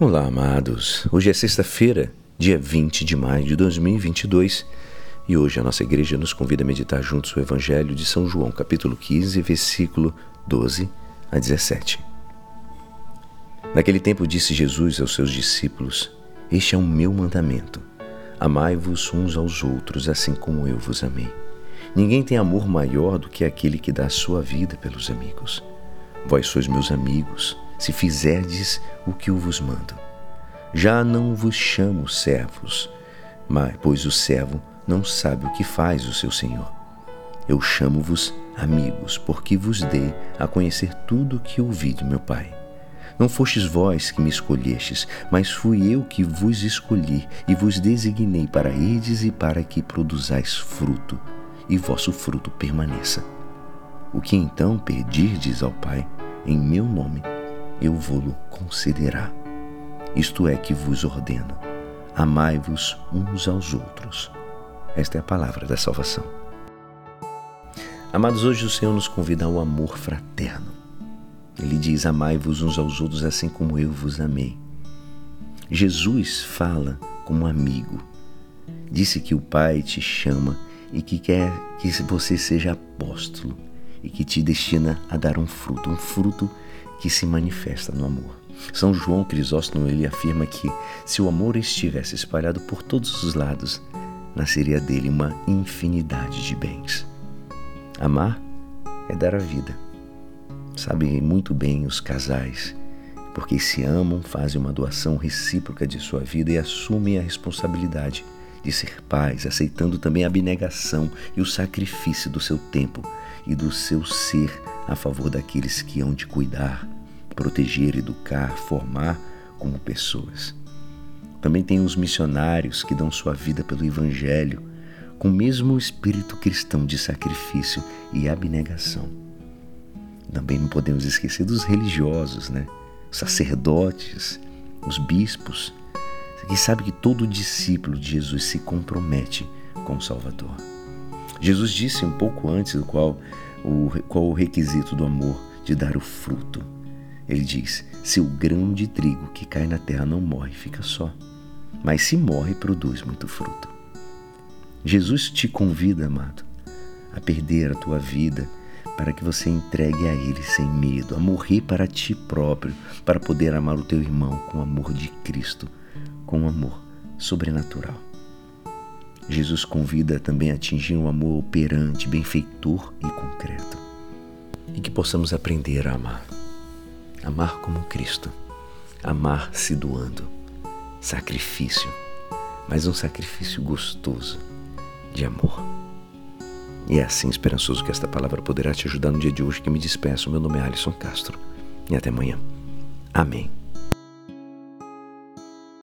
Olá, amados. Hoje é sexta-feira, dia 20 de maio de 2022, e hoje a nossa igreja nos convida a meditar juntos o Evangelho de São João, capítulo 15, versículo 12 a 17. Naquele tempo disse Jesus aos seus discípulos: Este é o meu mandamento. Amai-vos uns aos outros, assim como eu vos amei. Ninguém tem amor maior do que aquele que dá a sua vida pelos amigos. Vós sois meus amigos se fizerdes o que eu vos mando. Já não vos chamo servos, mas pois o servo não sabe o que faz o seu senhor. Eu chamo-vos amigos, porque vos dei a conhecer tudo o que ouvi de meu Pai. Não fostes vós que me escolhestes, mas fui eu que vos escolhi e vos designei para irdes e para que produzais fruto, e vosso fruto permaneça. O que então pedirdes ao Pai, em meu nome, eu vou-lo concederá. Isto é que vos ordeno: amai-vos uns aos outros. Esta é a palavra da salvação. Amados, hoje o Senhor nos convida ao amor fraterno. Ele diz: Amai-vos uns aos outros assim como eu vos amei. Jesus fala como amigo. Disse que o Pai te chama e que quer que você seja apóstolo e que te destina a dar um fruto, um fruto que se manifesta no amor. São João Crisóstomo ele afirma que se o amor estivesse espalhado por todos os lados, nasceria dele uma infinidade de bens. Amar é dar a vida. Sabem muito bem os casais, porque se amam, fazem uma doação recíproca de sua vida e assumem a responsabilidade de ser pais, aceitando também a abnegação e o sacrifício do seu tempo e do seu ser a favor daqueles que hão de cuidar, proteger, educar, formar como pessoas. Também tem os missionários que dão sua vida pelo Evangelho, com o mesmo espírito cristão de sacrifício e abnegação. Também não podemos esquecer dos religiosos, né? Os sacerdotes, os bispos, que sabe que todo discípulo de Jesus se compromete com o Salvador. Jesus disse um pouco antes do qual o, qual o requisito do amor de dar o fruto. Ele diz: se o grão de trigo que cai na terra não morre, fica só, mas se morre, produz muito fruto. Jesus te convida, amado, a perder a tua vida para que você entregue a Ele sem medo, a morrer para ti próprio, para poder amar o teu irmão com o amor de Cristo, com um amor sobrenatural. Jesus convida também a atingir um amor operante, benfeitor e concreto. E que possamos aprender a amar. Amar como Cristo. Amar se doando. Sacrifício. Mas um sacrifício gostoso de amor. E é assim esperançoso que esta palavra poderá te ajudar no dia de hoje que me despeço. Meu nome é Alisson Castro. E até amanhã. Amém.